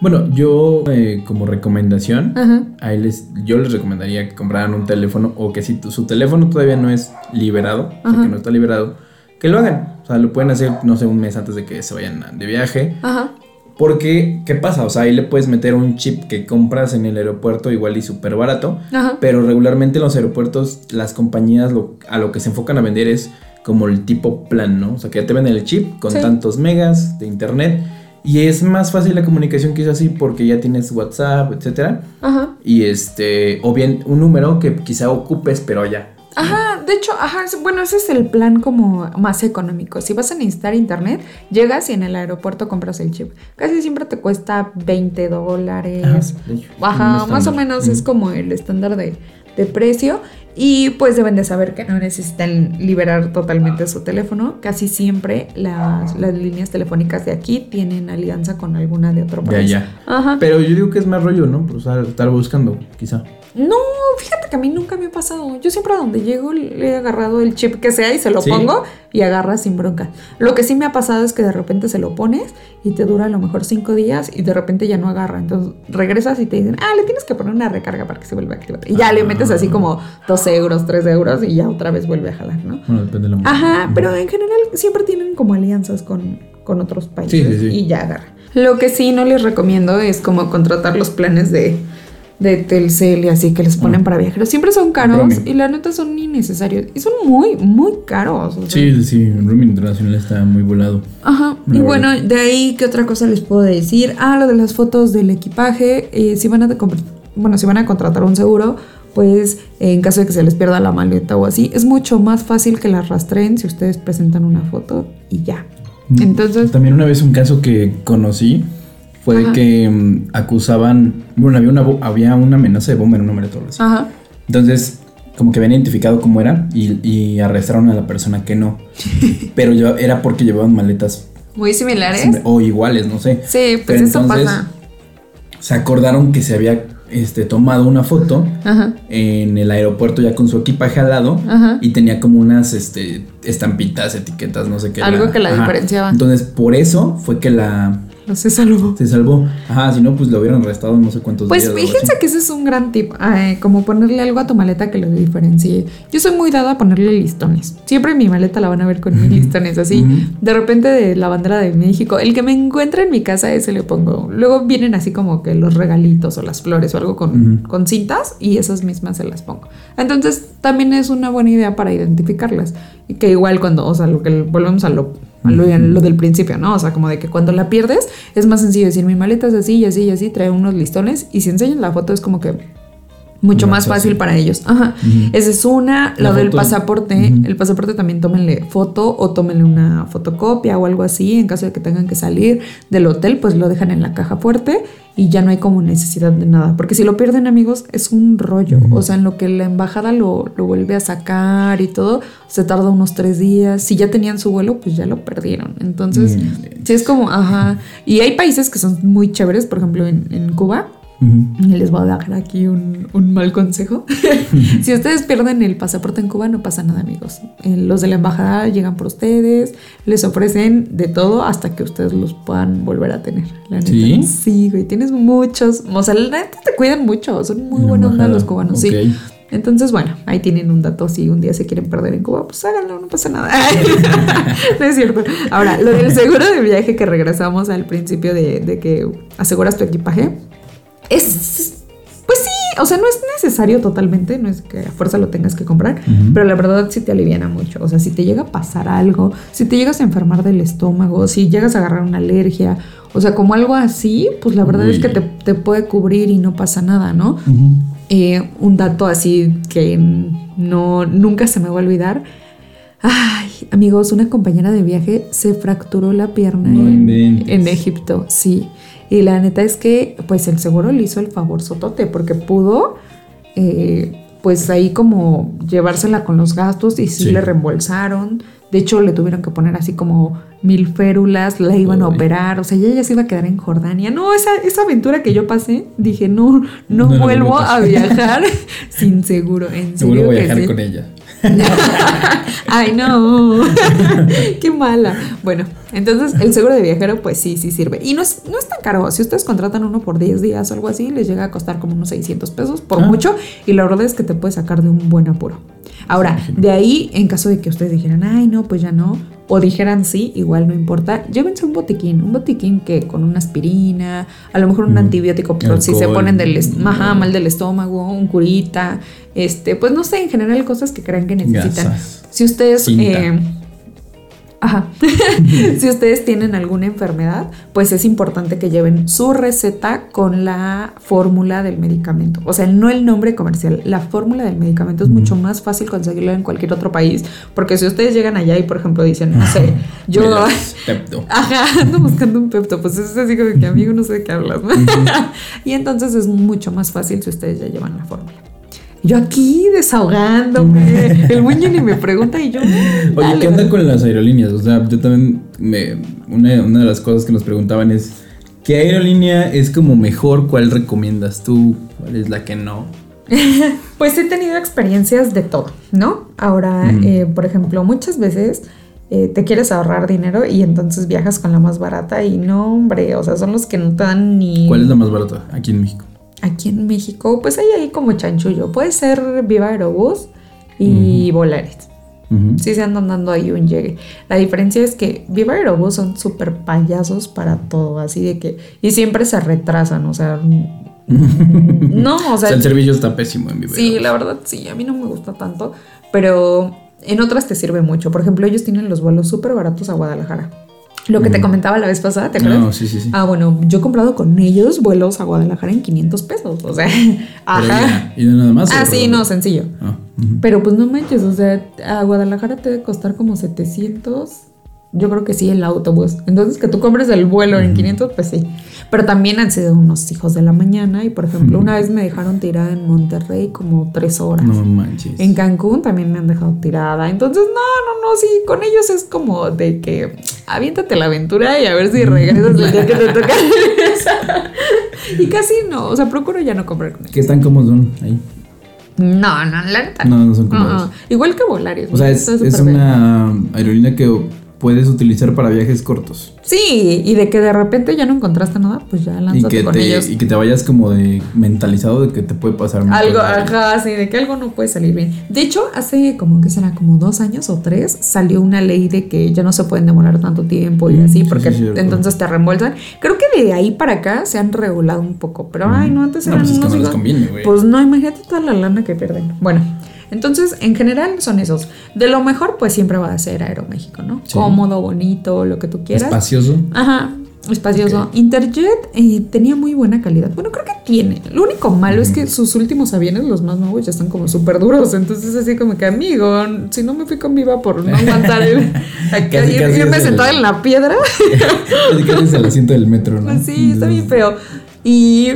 [SPEAKER 2] bueno, yo eh, como recomendación,
[SPEAKER 1] Ajá.
[SPEAKER 2] ahí les, yo les recomendaría que compraran un teléfono o que si tu- su teléfono todavía no es liberado, o sea, que no está liberado, que lo hagan. O sea, lo pueden hacer, no sé, un mes antes de que se vayan de viaje.
[SPEAKER 1] Ajá.
[SPEAKER 2] Porque, ¿qué pasa? O sea, ahí le puedes meter un chip que compras en el aeropuerto igual y súper barato.
[SPEAKER 1] Ajá.
[SPEAKER 2] Pero regularmente en los aeropuertos las compañías lo- a lo que se enfocan a vender es como el tipo plan, ¿no? O sea, que ya te venden el chip con
[SPEAKER 1] Sí.
[SPEAKER 2] tantos megas de internet. Y es más fácil la comunicación quizás así porque ya tienes WhatsApp, etcétera.
[SPEAKER 1] Ajá.
[SPEAKER 2] Y este, o bien un número que quizá ocupes, pero ya.
[SPEAKER 1] Ajá, de hecho, ajá, bueno, ese es el plan como más económico. Si vas a necesitar internet, llegas y en el aeropuerto compras el chip. Casi siempre te cuesta 20 dólares.
[SPEAKER 2] Hecho,
[SPEAKER 1] Ajá, más o menos es
[SPEAKER 2] Ujú.
[SPEAKER 1] como el estándar de, de precio. Y pues deben de saber que no necesitan liberar totalmente su teléfono. Casi siempre las, las líneas telefónicas de aquí tienen alianza con alguna de otro
[SPEAKER 2] Ya,
[SPEAKER 1] país.
[SPEAKER 2] ya.
[SPEAKER 1] Ajá.
[SPEAKER 2] Pero yo digo que es más rollo, ¿no? Pues estar buscando, quizá.
[SPEAKER 1] No, fíjate que a mí nunca me ha pasado. Yo siempre a donde llego le he agarrado el chip que sea y se lo
[SPEAKER 2] ¿Sí?
[SPEAKER 1] pongo y agarra sin bronca. Lo que sí me ha pasado es que de repente se lo pones y te dura a lo mejor cinco días y de repente ya no agarra. Entonces regresas y te dicen, ah, le tienes que poner una recarga para que se vuelva a activar. Y ya le metes así como 12 euros, 3 euros y ya otra vez vuelve a jalar, ¿no?
[SPEAKER 2] Bueno, depende de la
[SPEAKER 1] Ajá, pero en general siempre tienen como alianzas con, con otros países
[SPEAKER 2] Sí, sí, sí.
[SPEAKER 1] y ya agarra. Lo que sí no les recomiendo es como contratar los planes de, de Telcel y así que les ponen
[SPEAKER 2] Ah.
[SPEAKER 1] para viajeros. Siempre son caros
[SPEAKER 2] Roaming.
[SPEAKER 1] y la neta son innecesarios. Y son muy, muy caros. o sea.
[SPEAKER 2] Sí, sí, el roaming internacional está muy volado.
[SPEAKER 1] Ajá. Y
[SPEAKER 2] verdad.
[SPEAKER 1] bueno, de ahí, ¿qué otra cosa les puedo decir? Ah, lo de las fotos del equipaje. eh, si van a bueno, si van a contratar un seguro, pues en caso de que se les pierda la maleta o así, es mucho más fácil que la rastreen si ustedes presentan una foto y ya.
[SPEAKER 2] Mm.
[SPEAKER 1] Entonces,
[SPEAKER 2] También una vez un caso que conocí fue de
[SPEAKER 1] Ajá.
[SPEAKER 2] que mm, acusaban, bueno, había una, había una amenaza de bomba en una así.
[SPEAKER 1] ajá.
[SPEAKER 2] Entonces, como que habían identificado cómo era y, y arrestaron a la persona que no. <laughs> Pero yo, era porque llevaban maletas
[SPEAKER 1] Muy similares.
[SPEAKER 2] siempre- o iguales, no sé.
[SPEAKER 1] Sí, pues
[SPEAKER 2] Pero
[SPEAKER 1] eso
[SPEAKER 2] entonces,
[SPEAKER 1] pasa.
[SPEAKER 2] Se acordaron que se había este, tomado una foto
[SPEAKER 1] Ajá.
[SPEAKER 2] en el aeropuerto ya con su equipaje al lado
[SPEAKER 1] Ajá.
[SPEAKER 2] y tenía como unas este, estampitas, etiquetas, no sé qué.
[SPEAKER 1] Algo que la diferenciaba.
[SPEAKER 2] Entonces, por eso fue que la <laughs>
[SPEAKER 1] No se salvó.
[SPEAKER 2] se salvó. Ajá, si no, pues lo hubieran arrestado no sé cuántos
[SPEAKER 1] Pues
[SPEAKER 2] días. algo
[SPEAKER 1] fíjense que ese es un gran tip, eh, como ponerle algo a tu maleta que lo diferencie. Yo soy muy dada a ponerle listones. Siempre en mi maleta la van a ver con mis listones así. De repente de la bandera de México, el que me encuentra en mi casa ese le pongo. Luego vienen así como que los regalitos o las flores o algo con, con cintas y esas mismas se las pongo. Entonces también es una buena idea para identificarlas. Y que igual cuando, o sea, lo que volvemos a lo, lo, del principio, ¿no? O sea, como de que cuando la pierdes es más sencillo decir mi maleta es así y así y así, trae unos listones y si enseñan la foto es como que mucho
[SPEAKER 2] Más
[SPEAKER 1] fácil para ellos. Ajá. Esa es una.
[SPEAKER 2] La
[SPEAKER 1] Lo del
[SPEAKER 2] foto-
[SPEAKER 1] pasaporte. El pasaporte también tómenle foto o tómenle una fotocopia o algo así. En caso de que tengan que salir del hotel, pues lo dejan en la caja fuerte y ya no hay como necesidad de nada. Porque si lo pierden, amigos, es un rollo. O sea, en lo que la embajada lo, lo vuelve a sacar y todo, se tarda unos tres días. Si ya tenían su vuelo, pues ya lo perdieron. Entonces, sí es como, ajá. Y hay países que son muy chéveres, por ejemplo, en, en Cuba. Y les voy a dar aquí un, un mal consejo. <laughs> si ustedes pierden el pasaporte en Cuba, no pasa nada, amigos. Eh, los de la embajada llegan por ustedes, les ofrecen de todo hasta que ustedes los puedan volver a tener. La neta.
[SPEAKER 2] ¿Sí?
[SPEAKER 1] Sí, güey, tienes muchos. O sea, la neta te cuidan mucho. Son muy buena onda los cubanos, sí. Entonces, bueno, ahí tienen un dato. Si un día se quieren perder en Cuba, pues háganlo, no pasa nada. <laughs> no es cierto. Ahora, lo del seguro de viaje que regresamos al principio de, de que aseguras tu equipaje, es. Pues sí, o sea, no es necesario totalmente, no es que a fuerza lo tengas que comprar, pero la verdad sí te aliviana mucho. O sea, si te llega a pasar algo, si te llegas a enfermar del estómago, si llegas a agarrar una alergia, o sea, como algo así, pues la verdad es que te, te puede cubrir y no pasa nada, ¿no? Eh, un dato así que no nunca se me va a olvidar. Ay, amigos, una compañera de viaje se fracturó la pierna
[SPEAKER 2] No
[SPEAKER 1] en, en Egipto, sí. Y la neta es que, pues el seguro le hizo el favor sotote, porque pudo, eh, pues ahí como llevársela con los gastos y sí,
[SPEAKER 2] Sí.
[SPEAKER 1] le reembolsaron. De hecho, le tuvieron que poner así como mil férulas, la iban a operar, o sea, ella ya se iba a quedar en Jordania. No, esa, esa aventura que yo pasé, dije, no, no,
[SPEAKER 2] No
[SPEAKER 1] vuelvo
[SPEAKER 2] vuelvo a
[SPEAKER 1] a viajar <laughs> sin seguro, en
[SPEAKER 2] Seguro
[SPEAKER 1] serio
[SPEAKER 2] voy a
[SPEAKER 1] que
[SPEAKER 2] viajar
[SPEAKER 1] sí.
[SPEAKER 2] con ella. <laughs>
[SPEAKER 1] Ay, no. <laughs> Qué mala. Bueno, entonces el seguro de viajero, pues sí, sí sirve. Y no es, no es tan caro. Si ustedes contratan uno por 10 días o algo así, les llega a costar como unos 600 pesos por
[SPEAKER 2] Ah.
[SPEAKER 1] mucho. Y la verdad es que te puede sacar de un buen apuro. Ahora, de ahí, en caso de que ustedes dijeran, ay, no, pues ya no. O dijeran sí, igual no importa. Llévense un botiquín. Un botiquín que con una aspirina, a lo mejor un
[SPEAKER 2] Mm.
[SPEAKER 1] antibiótico, pero si se ponen del est- ajá, mal del estómago, un curita. Este, pues no sé, en general cosas que crean que necesitan.
[SPEAKER 2] Gasas.
[SPEAKER 1] Si ustedes. Eh, ajá. <laughs> si ustedes tienen alguna enfermedad, pues es importante que lleven su receta con la fórmula del medicamento. O sea, no el nombre comercial, la fórmula del medicamento es mucho más fácil conseguirlo en cualquier otro país. Porque si ustedes llegan allá y, por ejemplo, dicen, no sé, yo. <laughs>
[SPEAKER 2] Pepto.
[SPEAKER 1] Ajá, ando buscando un pepto, pues es así como que amigo, no sé de qué hablas, <laughs> y entonces es mucho más fácil si ustedes ya llevan la fórmula. Yo aquí desahogándome, <laughs> el buen ni me pregunta y yo.
[SPEAKER 2] Oye,
[SPEAKER 1] dale,
[SPEAKER 2] ¿qué onda con las aerolíneas? O sea, yo también me, una, una de las cosas que nos preguntaban es ¿qué aerolínea es como mejor? ¿Cuál recomiendas tú? ¿Cuál es la que no? <laughs>
[SPEAKER 1] Pues he tenido experiencias de todo, ¿no? Ahora,
[SPEAKER 2] Mm.
[SPEAKER 1] eh, por ejemplo, muchas veces eh, te quieres ahorrar dinero y entonces viajas con la más barata y no, hombre, o sea, son los que no te dan ni...
[SPEAKER 2] ¿Cuál es la más barata aquí en México?
[SPEAKER 1] Aquí en México, pues hay ahí como chanchullo. Puede ser Viva Aerobús y Volaris.
[SPEAKER 2] Ujú.
[SPEAKER 1] Sí se andan dando ahí un llegue. La diferencia es que Viva Aerobús son súper payasos para todo, así de que... Y siempre se retrasan, o sea... <laughs> no, o sea...
[SPEAKER 2] sea, el servicio está pésimo en Viva
[SPEAKER 1] Sí,
[SPEAKER 2] Aerobús.
[SPEAKER 1] la verdad sí, a mí no me gusta tanto, pero en otras te sirve mucho. Por ejemplo, ellos tienen los vuelos súper baratos a Guadalajara. Lo que te comentaba la vez pasada, ¿te acuerdas?
[SPEAKER 2] No, sí, sí, sí.
[SPEAKER 1] Ah, bueno, yo he comprado con ellos vuelos a Guadalajara en 500 pesos, o sea, <laughs> ajá.
[SPEAKER 2] ¿Y nada más?
[SPEAKER 1] Ah, sí, no, sencillo.
[SPEAKER 2] Ah.
[SPEAKER 1] Pero pues no manches, o sea, a Guadalajara te debe costar como 700. Yo creo que sí, el autobús. Entonces, que tú compres el vuelo en 500, pues sí. Pero también han sido unos hijos de la mañana. Y por ejemplo, una vez me dejaron tirada en Monterrey como tres horas.
[SPEAKER 2] No manches.
[SPEAKER 1] En Cancún también me han dejado tirada. Entonces, no, no, no, sí, con ellos es como de que aviéntate la aventura y a ver si regresas el <laughs> día que te toca. <laughs> Y casi no, o sea, procuro ya no comprar con ellos.
[SPEAKER 2] ¿Qué tan cómodos son ahí?
[SPEAKER 1] No, no, la neta.
[SPEAKER 2] No, no son
[SPEAKER 1] No,
[SPEAKER 2] cómodos.
[SPEAKER 1] igual que Volaris.
[SPEAKER 2] O sea, es, una aerolínea que puedes utilizar para viajes cortos.
[SPEAKER 1] Sí, y de que de repente ya no encontraste nada, pues ya
[SPEAKER 2] Y
[SPEAKER 1] lánzate
[SPEAKER 2] que,
[SPEAKER 1] con
[SPEAKER 2] te,
[SPEAKER 1] ellos.
[SPEAKER 2] y que te vayas como de mentalizado de que te puede pasar
[SPEAKER 1] Algo, ajá, sí, de que algo no puede salir bien. De hecho, hace como que será como dos años o tres, salió una ley de que ya no se pueden demorar tanto tiempo y
[SPEAKER 2] Mm,
[SPEAKER 1] así,
[SPEAKER 2] sí,
[SPEAKER 1] porque
[SPEAKER 2] sí,
[SPEAKER 1] entonces te reembolsan. Creo que de ahí para acá se han regulado un poco, pero ay, no, antes
[SPEAKER 2] No,
[SPEAKER 1] eran
[SPEAKER 2] pues es que no les conviene, güey.
[SPEAKER 1] Pues no, imagínate toda la lana que pierden. Bueno, entonces en general son esos. De lo mejor, pues siempre va a ser Aeroméxico, ¿no?
[SPEAKER 2] Sí.
[SPEAKER 1] Cómodo, bonito, lo que tú quieras.
[SPEAKER 2] Espacioso.
[SPEAKER 1] Ajá, espacioso. Interjet eh, tenía muy buena calidad. Bueno, creo que tiene. Lo único malo es que sus últimos aviones, los más nuevos, ya están como súper duros. Entonces, así como que, amigo, si no me fui con viva por no aguantar el. <laughs>
[SPEAKER 2] Casi, casi
[SPEAKER 1] irme
[SPEAKER 2] el-
[SPEAKER 1] sentada en la piedra. <laughs>
[SPEAKER 2] Casi casi es el asiento del metro, ¿no?
[SPEAKER 1] Sí, está bien feo. Y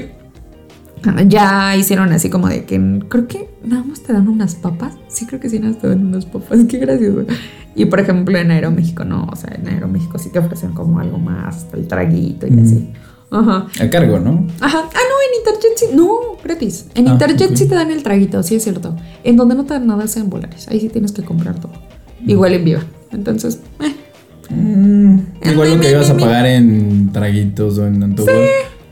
[SPEAKER 1] ya hicieron así como de que creo que nada más te dan unas papas. Sí, creo que sí, nada más te dan unas papas. <laughs> Qué gracioso. Y por ejemplo, en Aeroméxico no. O sea, en Aeroméxico sí te ofrecen como algo más, el traguito y
[SPEAKER 2] Ujú.
[SPEAKER 1] así. Ajá.
[SPEAKER 2] A cargo, ¿no?
[SPEAKER 1] Ajá. Ah, no, en Interjet sí. No, gratis. En
[SPEAKER 2] Ah,
[SPEAKER 1] Interjet sí te dan el traguito, sí es cierto. En donde no te dan nada es en Volaris. Ahí sí tienes que comprar todo. Igual en Viva. Entonces, eh.
[SPEAKER 2] Mm, igual lo que ibas a pagar en traguitos o en antojos.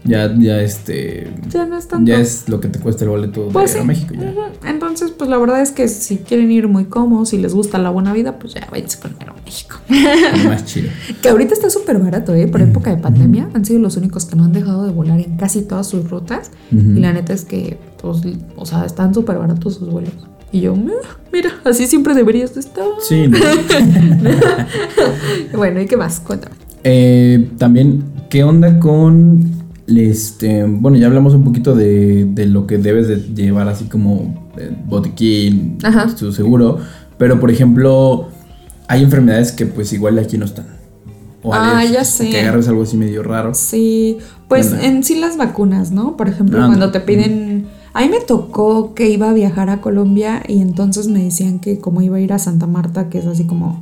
[SPEAKER 2] Ya, ya este.
[SPEAKER 1] ya no es tanto.
[SPEAKER 2] Ya es lo que te cuesta el boleto
[SPEAKER 1] Pues
[SPEAKER 2] de
[SPEAKER 1] sí.
[SPEAKER 2] México. Ya.
[SPEAKER 1] Entonces, pues la verdad es que si quieren ir muy cómodos, si les gusta la buena vida, pues ya váyanse con Aeroméxico.
[SPEAKER 2] Más <laughs> chido.
[SPEAKER 1] que ahorita está súper barato, ¿eh? Por época de pandemia han sido los únicos que no han dejado de volar en casi todas sus rutas.
[SPEAKER 2] Ujú.
[SPEAKER 1] Y la neta es que, pues, o sea, están súper baratos sus vuelos. Y yo, "Ah, mira, así siempre deberías de estar.
[SPEAKER 2] Sí, ¿no? <laughs>
[SPEAKER 1] Bueno, ¿y qué más? Cuéntame.
[SPEAKER 2] Eh, también, ¿qué onda con este? Bueno, ya hablamos un poquito de, de lo que debes de llevar, así como eh, botiquín,
[SPEAKER 1] Ajá.
[SPEAKER 2] tu seguro. Pero, por ejemplo, hay enfermedades que pues igual aquí no están. O
[SPEAKER 1] Ah, ya sé.
[SPEAKER 2] Que agarres algo así medio raro.
[SPEAKER 1] Sí, pues en sí las vacunas, ¿no? Por ejemplo, cuando
[SPEAKER 2] no.
[SPEAKER 1] te piden... A mí me tocó que iba a viajar a Colombia y entonces me decían que como iba a ir a Santa Marta, que es así como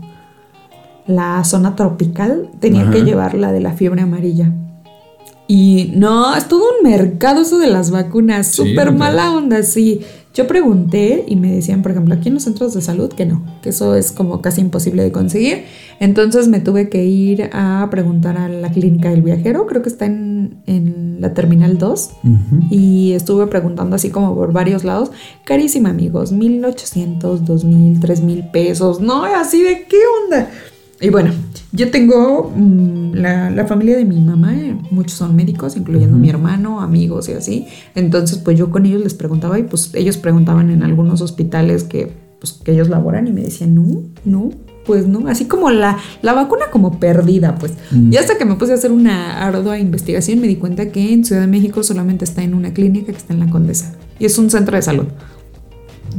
[SPEAKER 1] la zona tropical, tenía
[SPEAKER 2] Ajá.
[SPEAKER 1] que llevar la de la fiebre amarilla. Y no, es todo un mercado eso de las vacunas, súper mala onda, sí. Yo pregunté y me decían, por ejemplo, aquí en los centros de salud que no, que eso es como casi imposible de conseguir. Entonces me tuve que ir a preguntar a la clínica del viajero, creo que está en, en la Terminal 2.
[SPEAKER 2] Ujú.
[SPEAKER 1] Y estuve preguntando así como por varios lados. Carísima, amigos. 1800, 2000, 3000 pesos. No, así de qué onda. Y bueno, yo tengo mm, la, la familia de mi mamá, eh, muchos son médicos, incluyendo mi hermano, amigos y así. Entonces, pues yo con ellos les preguntaba y pues ellos preguntaban en algunos hospitales que, pues, que ellos laboran y me decían, no, no, pues no. Así como la, la vacuna como perdida, pues.
[SPEAKER 2] Mm.
[SPEAKER 1] Y hasta que me puse a hacer una ardua investigación me di cuenta que en Ciudad de México solamente está en una clínica que está en la Condesa. Y es un centro de salud.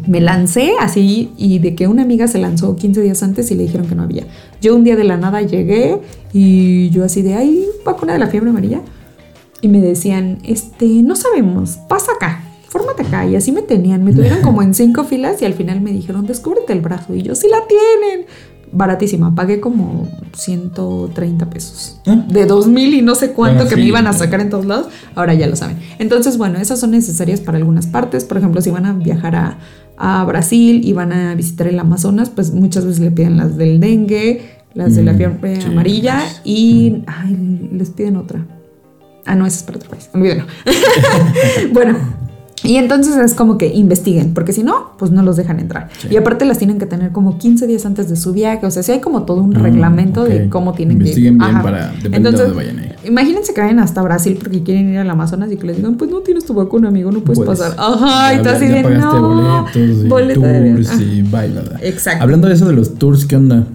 [SPEAKER 1] Me lancé así y de que una amiga se lanzó 15 días antes y le dijeron que no había. Yo un día de la nada llegué y yo así de, ay, vacuna de la fiebre amarilla. Y me decían, este, no sabemos, pasa acá, fórmate acá. Y así me tenían, me tuvieron como en cinco filas y al final me dijeron, descúbrete el brazo. Y yo, sí la tienen. Baratísima, pagué como 130 pesos.
[SPEAKER 2] Ah.
[SPEAKER 1] De 2000 y no sé cuánto que
[SPEAKER 2] sí,
[SPEAKER 1] me iban a sacar en todos lados, ahora ya lo saben. Entonces, bueno, esas son necesarias para algunas partes. Por ejemplo, si van a viajar a, a Brasil y van a visitar el Amazonas, pues muchas veces le piden las del dengue, las de la
[SPEAKER 2] Mm,
[SPEAKER 1] fiebre
[SPEAKER 2] sí,
[SPEAKER 1] amarilla
[SPEAKER 2] pues,
[SPEAKER 1] y ay, les piden otra. Ah, no, esa es para otro país. Olvídenlo. <laughs> bueno, Y entonces es como que investiguen, porque si no, pues no los dejan entrar.
[SPEAKER 2] Sí.
[SPEAKER 1] Y aparte las tienen que tener como 15 días antes de su viaje, o sea, sí hay como todo un
[SPEAKER 2] Ah,
[SPEAKER 1] reglamento de cómo tienen
[SPEAKER 2] Investiguen
[SPEAKER 1] que ir.
[SPEAKER 2] bien
[SPEAKER 1] Ajá.
[SPEAKER 2] para- depende de
[SPEAKER 1] Entonces,
[SPEAKER 2] dónde vayan.
[SPEAKER 1] Imagínense que vayan hasta Brasil porque quieren ir al Amazonas y que les digan, pues no tienes tu vacuna, amigo, no puedes
[SPEAKER 2] Puedes.
[SPEAKER 1] pasar. Ajá, y tú así de no.
[SPEAKER 2] boletos y tours y bailada.
[SPEAKER 1] Exacto.
[SPEAKER 2] Hablando de eso de los tours, ¿qué onda?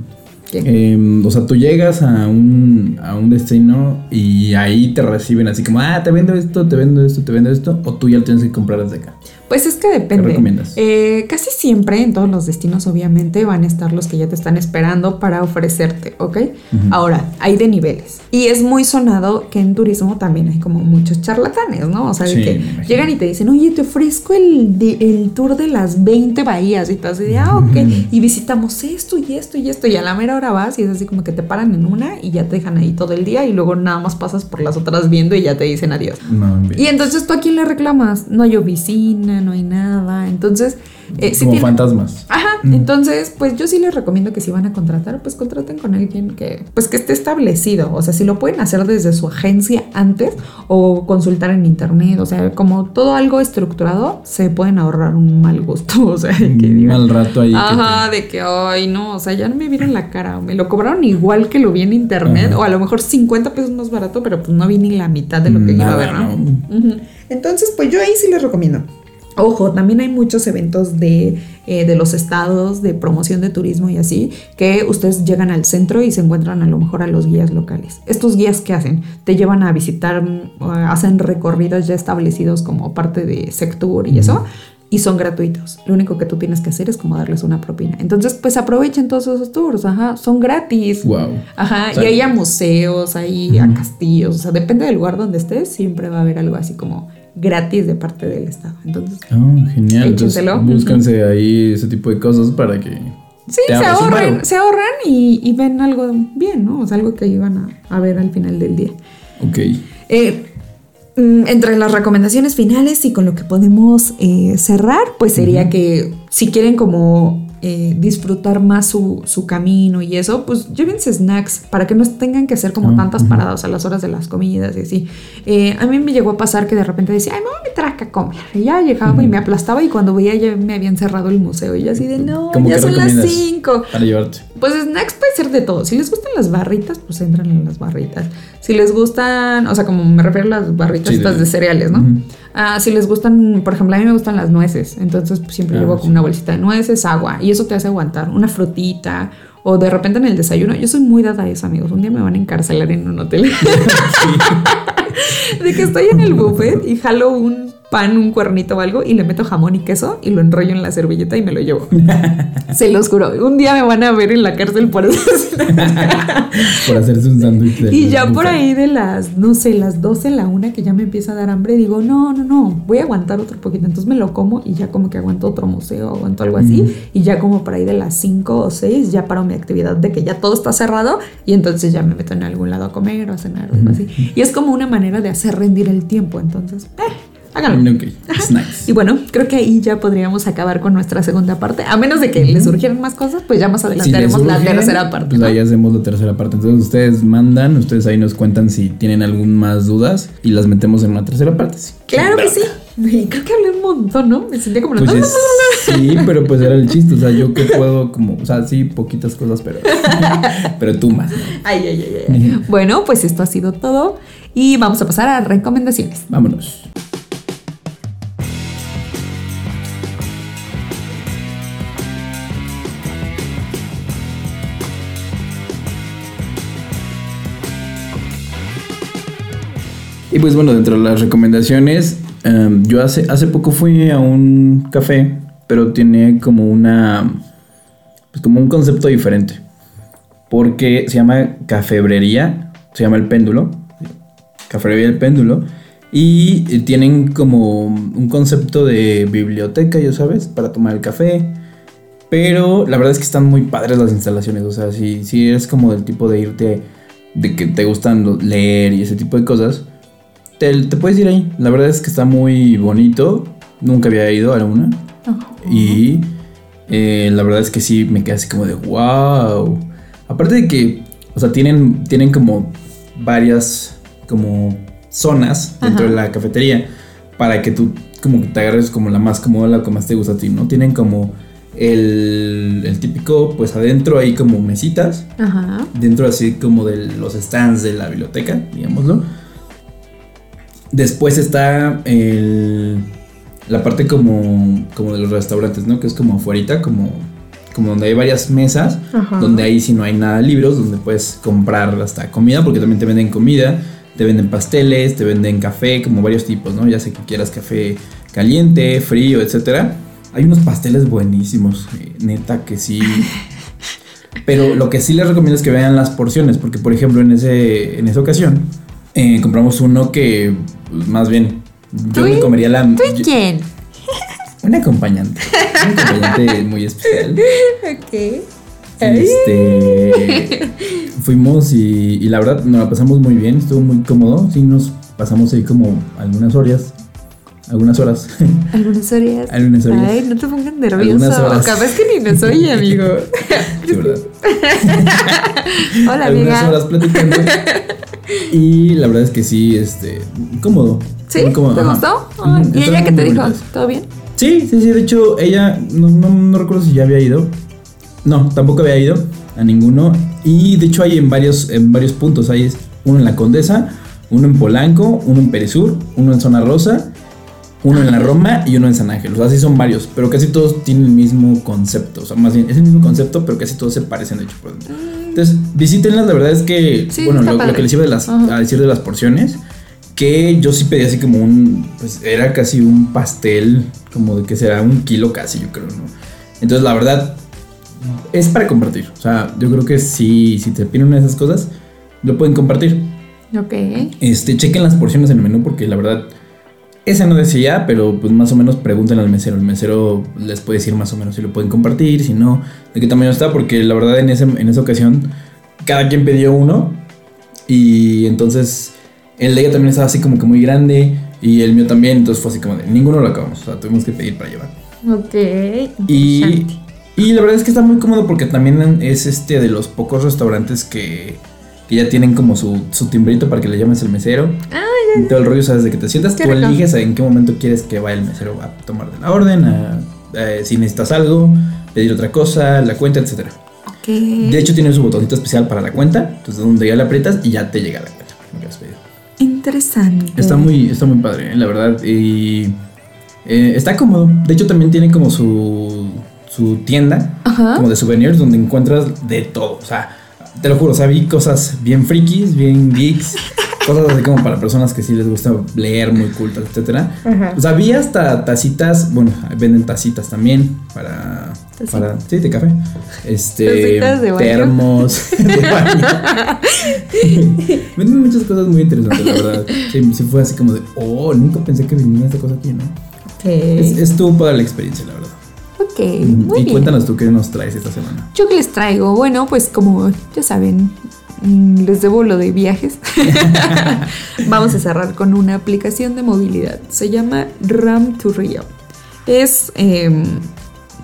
[SPEAKER 2] Eh, o sea, tú llegas a un, a un destino y ahí te reciben así como, ah, te vendo esto, te vendo esto, te vendo esto, o tú ya lo tienes que comprar desde acá.
[SPEAKER 1] Pues es que depende.
[SPEAKER 2] ¿Qué recomiendas?
[SPEAKER 1] Eh, casi siempre en todos los destinos, obviamente, van a estar los que ya te están esperando para ofrecerte, ¿ok? Ahora, hay de niveles. Y es muy sonado que en turismo también hay como muchos charlatanes, ¿no? O sea, de
[SPEAKER 2] Sí,
[SPEAKER 1] que llegan y te dicen, oye, te ofrezco el, de- el tour de las 20 bahías y te así de, ah, ok. Y visitamos esto y esto y esto. Y a la mera hora vas y es así como que te paran en una y ya te dejan ahí todo el día y luego nada más pasas por las otras viendo y ya te dicen adiós.
[SPEAKER 2] No.
[SPEAKER 1] Y entonces tú a quién le reclamas? No hay oficina, no hay nada. Entonces, eh, si
[SPEAKER 2] como fantasmas.
[SPEAKER 1] Ajá, entonces, pues yo sí les recomiendo que si van a contratar, pues contraten con alguien que, pues que esté establecido. O sea, si lo pueden hacer desde su agencia antes o consultar en internet. O sea, como todo algo estructurado, se pueden ahorrar un mal gusto. <laughs> O sea, que
[SPEAKER 2] Un
[SPEAKER 1] digan.
[SPEAKER 2] mal rato ahí. que
[SPEAKER 1] Ajá, de que, ay, no, o sea, ya no me vieron la cara, o me lo cobraron igual que lo vi en internet,
[SPEAKER 2] Ajá.
[SPEAKER 1] o a lo mejor 50 pesos más barato, pero pues no vi ni la mitad de lo que iba a ver, ¿no? Entonces, pues yo ahí sí les recomiendo. Ojo, también hay muchos eventos de, eh, de los estados, de promoción de turismo y así, que ustedes llegan al centro y se encuentran a lo mejor a los guías locales. Estos guías, ¿qué hacen? Te llevan a visitar, mm, hacen recorridos ya establecidos como parte de Sectur y eso, y son gratuitos. Lo único que tú tienes que hacer es como darles una propina. Entonces, pues aprovechen todos esos tours, ajá, son gratis.
[SPEAKER 2] Wow.
[SPEAKER 1] Ajá,
[SPEAKER 2] O sea,
[SPEAKER 1] y hay a museos, hay a castillos, o sea, depende del lugar donde estés, siempre va a haber algo así como gratis de parte del Estado. Entonces,
[SPEAKER 2] Oh, genial. Entonces, búscanse ahí ese tipo de cosas para que.
[SPEAKER 1] sí, se
[SPEAKER 2] varo.
[SPEAKER 1] se ahorran y, y ven algo bien, ¿no? O sea, algo que iban a, a ver al final del día.
[SPEAKER 2] Ok.
[SPEAKER 1] Eh, mm, entre las recomendaciones finales y con lo que podemos eh, cerrar, pues sería que si quieren como eh, disfrutar más su, su camino y eso, pues llévense snacks para que no tengan que hacer como
[SPEAKER 2] Ah,
[SPEAKER 1] tantas paradas a las horas de las comidas y así. Eh, a mí me llegó a pasar que de repente decía, ay, me voy a meter acá a comer. Y ya llegaba y me aplastaba y cuando veía ya me habían cerrado el museo y yo así de, no,
[SPEAKER 2] ¿Cómo
[SPEAKER 1] ya son las 5.
[SPEAKER 2] Para llevarte.
[SPEAKER 1] Pues snacks puede ser de todo. Si les gustan las barritas, pues entran en las barritas. Si les gustan, o sea, como me refiero a las barritas
[SPEAKER 2] Sí,
[SPEAKER 1] estas de, cereales, ¿no?
[SPEAKER 2] Ujú.
[SPEAKER 1] Ah, si les gustan, por ejemplo, a mí me gustan las nueces, entonces pues, siempre
[SPEAKER 2] Ah,
[SPEAKER 1] llevo
[SPEAKER 2] sí.
[SPEAKER 1] como una bolsita de nueces, agua, y eso te hace aguantar, una frutita, o de repente en el desayuno. Yo soy muy dada a eso, amigos. Un día me van a encarcelar en un hotel. <laughs> <laughs> de que estoy en el <laughs> buffet y jalo un pan, un cuernito o algo y le meto jamón y queso y lo enrollo en la servilleta y me lo llevo. <laughs> Se los juro. Un día me van a ver en la cárcel por eso. <laughs>
[SPEAKER 2] Por hacerse un sándwich.
[SPEAKER 1] Y ya por ahí de las, no sé, las 12, la una que ya me empieza a dar hambre, digo, no, no, no, voy a aguantar otro poquito. Entonces me lo como y ya como que aguanto otro museo, aguanto algo así. Y ya como por ahí de las 5 o 6, ya paro mi actividad de que ya todo está cerrado y entonces ya me meto en algún lado a comer o a cenar o algo así. Y es como una manera de hacer rendir el tiempo. Entonces, eh, háganlo.
[SPEAKER 2] Snacks.
[SPEAKER 1] Y bueno, creo que ahí ya podríamos acabar con nuestra segunda parte. A menos de que les surgieran más cosas, pues ya más adelante
[SPEAKER 2] Si
[SPEAKER 1] la tercera parte.
[SPEAKER 2] Pues
[SPEAKER 1] ¿no?
[SPEAKER 2] ahí hacemos la tercera parte. Entonces ustedes mandan, ustedes ahí nos cuentan si tienen algún más dudas y las metemos en una tercera parte. sí.
[SPEAKER 1] Claro que sí. Creo que hablé un montón, ¿no? Me sentía como...
[SPEAKER 2] Pues es- sí, pero pues era el chiste. O sea, yo que puedo como, o sea, sí, poquitas cosas, pero, <laughs> pero tú más. ¿no?
[SPEAKER 1] Ay, ay, ay, ay. <laughs> Bueno, pues esto ha sido todo y vamos a pasar a recomendaciones.
[SPEAKER 2] Vámonos. Pues bueno, dentro de las recomendaciones, em, yo hace, hace poco fui a un café, pero tiene como una, pues como un concepto diferente. Porque se llama cafebrería, se llama el péndulo, cafebrería el péndulo, y tienen como un concepto de biblioteca, ya sabes, para tomar el café. Pero la verdad es que están muy padres las instalaciones, o sea, si, si eres como del tipo de irte, de que te gustan leer y ese tipo de cosas, te, te puedes ir ahí. La verdad es que está muy bonito. Nunca había ido a una. Y eh, la verdad es que sí me quedé así como de wow. Aparte de que, o sea, tienen, tienen como varias como zonas dentro
[SPEAKER 1] Ajá.
[SPEAKER 2] de la cafetería. para que tú como que te agarres como la más cómoda, la que más te gusta a ti, ¿no? Tienen como el, el típico, pues adentro hay como mesitas,
[SPEAKER 1] Ajá.
[SPEAKER 2] dentro así como de los stands de la biblioteca, digámoslo. Después está el, la parte como, como de los restaurantes, ¿no? Que es como afuera, como, como donde hay varias mesas,
[SPEAKER 1] Ajá.
[SPEAKER 2] donde ahí si no hay nada libros, donde puedes comprar hasta comida, porque también te venden comida, te venden pasteles, te venden café, como varios tipos, ¿no? Ya sé que quieras café caliente, frío, etcétera. Hay unos pasteles buenísimos, eh, neta que sí. <laughs> Pero lo que sí les recomiendo es que vean las porciones, porque por ejemplo en, ese, en esa ocasión eh, compramos uno que pues, más bien yo
[SPEAKER 1] ¿Tú y-
[SPEAKER 2] me comería la...
[SPEAKER 1] ¿Tú y
[SPEAKER 2] yo-
[SPEAKER 1] quién?
[SPEAKER 2] un acompañante, un acompañante <laughs> muy especial.
[SPEAKER 1] Ok.
[SPEAKER 2] Este, fuimos y, y la verdad nos la pasamos muy bien, estuvo muy cómodo. Sí, nos pasamos ahí como algunas horas. Algunas horas.
[SPEAKER 1] Algunas horas.
[SPEAKER 2] Algunas horas.
[SPEAKER 1] Ay, no te pongas
[SPEAKER 2] Algunas
[SPEAKER 1] nervioso. Capaz que ni nos oye, amigo. <laughs> <laughs> Hola,
[SPEAKER 2] algunas
[SPEAKER 1] amiga.
[SPEAKER 2] horas platicando. <laughs> Y la verdad es que sí, este, cómodo.
[SPEAKER 1] ¿Sí?
[SPEAKER 2] Muy cómodo,
[SPEAKER 1] ¿Te
[SPEAKER 2] ajá.
[SPEAKER 1] gustó?
[SPEAKER 2] Ujú,
[SPEAKER 1] ¿Y
[SPEAKER 2] estaban
[SPEAKER 1] ella qué te dijo?
[SPEAKER 2] bonitas.
[SPEAKER 1] ¿Todo bien?
[SPEAKER 2] Sí, sí, sí. De hecho, ella no, no, no recuerdo si ya había ido. No, tampoco había ido a ninguno. Y de hecho hay en varios, en varios puntos. Hay uno en la Condesa, uno en Polanco, uno en Perisur, uno en Zona Rosa, uno en la Roma y uno en San Ángel. O sea, sí son varios, pero casi todos tienen el mismo concepto. O sea, más bien es el mismo concepto, pero casi todos se parecen de hecho. por dentro. Entonces, visítenlas. La verdad es que,
[SPEAKER 1] Sí,
[SPEAKER 2] bueno, lo, que les iba de las,
[SPEAKER 1] Ajá.
[SPEAKER 2] a decir de las porciones que yo sí pedí así como un, pues era casi un pastel, como de que será un kilo casi, yo creo, ¿no? Entonces la verdad es para compartir, o sea, yo creo que si, si te piden una de esas cosas, lo pueden compartir.
[SPEAKER 1] Ok.
[SPEAKER 2] Este, chequen las porciones en el menú porque la verdad, esa no decía, pero pues más o menos pregunten al mesero, el mesero les puede decir más o menos si lo pueden compartir, si no, de qué tamaño está, porque la verdad en, ese, en esa ocasión cada quien pidió uno y entonces el de ella también estaba así como que muy grande y el mío también, entonces fue así como de ninguno lo acabamos, o sea, tuvimos que pedir para llevar.
[SPEAKER 1] Ok.
[SPEAKER 2] Y, y la verdad es que está muy cómodo porque también es este de los pocos restaurantes que, que ya tienen como su, su timbrito para que le llames el mesero. Y todo el rollo, sabes, de que te sientas, tú
[SPEAKER 1] rico.
[SPEAKER 2] eliges en qué momento quieres que vaya el mesero a tomar de la orden, a, si necesitas algo, pedir otra cosa, la cuenta, etcétera.
[SPEAKER 1] Ok.
[SPEAKER 2] De hecho, tiene su botoncito especial para la cuenta, entonces donde ya le aprietas y ya te llega la cuenta. lo que has pedido.
[SPEAKER 1] Interesante.
[SPEAKER 2] Está muy, está muy padre, ¿eh? la verdad. Y eh, está cómodo. De hecho, también tiene como su, su tienda,
[SPEAKER 1] Ajá.
[SPEAKER 2] como de souvenirs, donde encuentras de todo. O sea, te lo juro, o sea, vi cosas bien frikis, bien geeks, <laughs> cosas así como para personas que sí les gusta leer, muy cultas, etcétera.
[SPEAKER 1] Ajá.
[SPEAKER 2] O sea, vi hasta tacitas, bueno, venden tacitas también para, para sí, de café. Este,
[SPEAKER 1] de
[SPEAKER 2] termos de baño. <laughs> <laughs> venden muchas cosas muy interesantes, la verdad. Sí, sí fue así como de, oh, nunca pensé que viniera esta cosa aquí, ¿no?
[SPEAKER 1] Ok.
[SPEAKER 2] Es, estuvo para la experiencia, la verdad.
[SPEAKER 1] Ok.
[SPEAKER 2] y
[SPEAKER 1] bien.
[SPEAKER 2] cuéntanos tú qué nos traes esta semana.
[SPEAKER 1] Yo que les traigo, bueno, pues como ya saben, mm, les debo lo de viajes. <laughs> Vamos a cerrar con una aplicación de movilidad. Se llama Ram to Rio. Es em,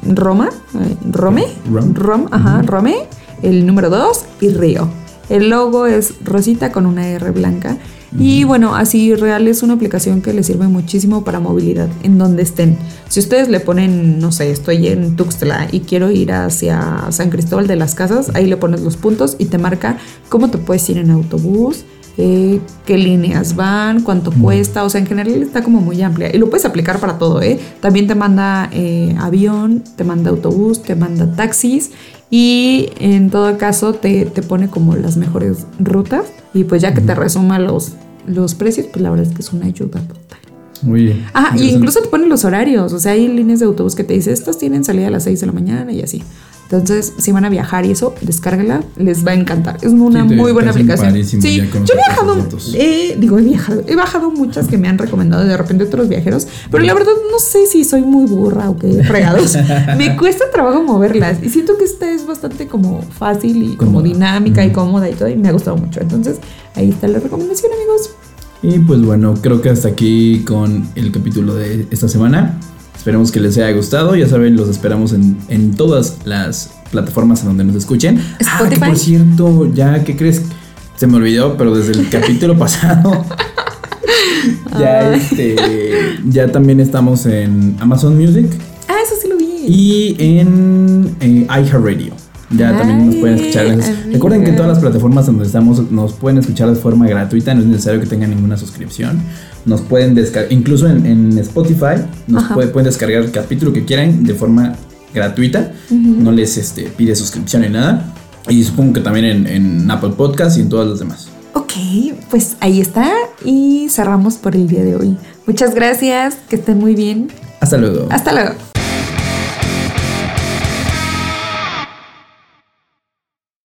[SPEAKER 1] Roma, eh, Rome,
[SPEAKER 2] Ram.
[SPEAKER 1] Rom, ajá, Rome, el número 2 y Río. El logo es rosita con una R blanca. Y bueno, así real es una aplicación que les sirve muchísimo para movilidad en donde estén. Si ustedes le ponen, no sé, estoy en Tuxtla y quiero ir hacia San Cristóbal de las Casas, ahí le pones los puntos y te marca cómo te puedes ir en autobús, eh, qué líneas van, cuánto cuesta, o sea, en general está como muy amplia. Y lo puedes aplicar para todo, ¿eh? También te manda eh, avión, te manda autobús, te manda taxis y en todo caso te, te pone como las mejores rutas. Y pues ya que te resuma los, los precios, pues la verdad es que es una ayuda total.
[SPEAKER 2] Muy bien.
[SPEAKER 1] Ah, y incluso te ponen los horarios, o sea, hay líneas de autobús que te dicen, estas tienen salida a las 6 de la mañana y así. Entonces, si van a viajar y eso, descárguela, les va a encantar. Es una
[SPEAKER 2] Sí,
[SPEAKER 1] muy buena aplicación. Sí, yo he viajado, eh, digo, he viajado, he bajado muchas que me han recomendado de repente otros viajeros, pero la verdad no sé si soy muy burra o qué fregados. <laughs> me cuesta trabajo moverlas y siento que esta es bastante como fácil y como
[SPEAKER 2] Cómoda.
[SPEAKER 1] dinámica y
[SPEAKER 2] Ujú.
[SPEAKER 1] cómoda y todo y me ha gustado mucho. Entonces, ahí está la recomendación, amigos.
[SPEAKER 2] Y pues bueno, creo que hasta aquí con el capítulo de esta semana. Esperemos que les haya gustado. Ya saben, los esperamos en, en todas las plataformas en donde nos escuchen. Ah, que
[SPEAKER 1] Spotify.
[SPEAKER 2] por cierto, ya, ¿qué crees? Se me olvidó, pero desde el capítulo <laughs> pasado <laughs> ya, este, ya también estamos en Amazon Music.
[SPEAKER 1] Ah, eso sí lo vi.
[SPEAKER 2] Y en eh, iHeartRadio. Ya también nos pueden escuchar. Recuerden que en todas las plataformas donde estamos nos pueden escuchar de forma gratuita, no es necesario que tengan ninguna suscripción. Nos pueden descargar, incluso en, Spotify, nos pueden descargar el capítulo que quieran de forma gratuita. No les este, pide suscripción ni nada. Y supongo que también en, en Apple Podcast y en todas las demás.
[SPEAKER 1] Ok, pues ahí está y cerramos por el día de hoy. Muchas gracias, que estén muy bien.
[SPEAKER 2] Hasta luego.
[SPEAKER 1] Hasta luego.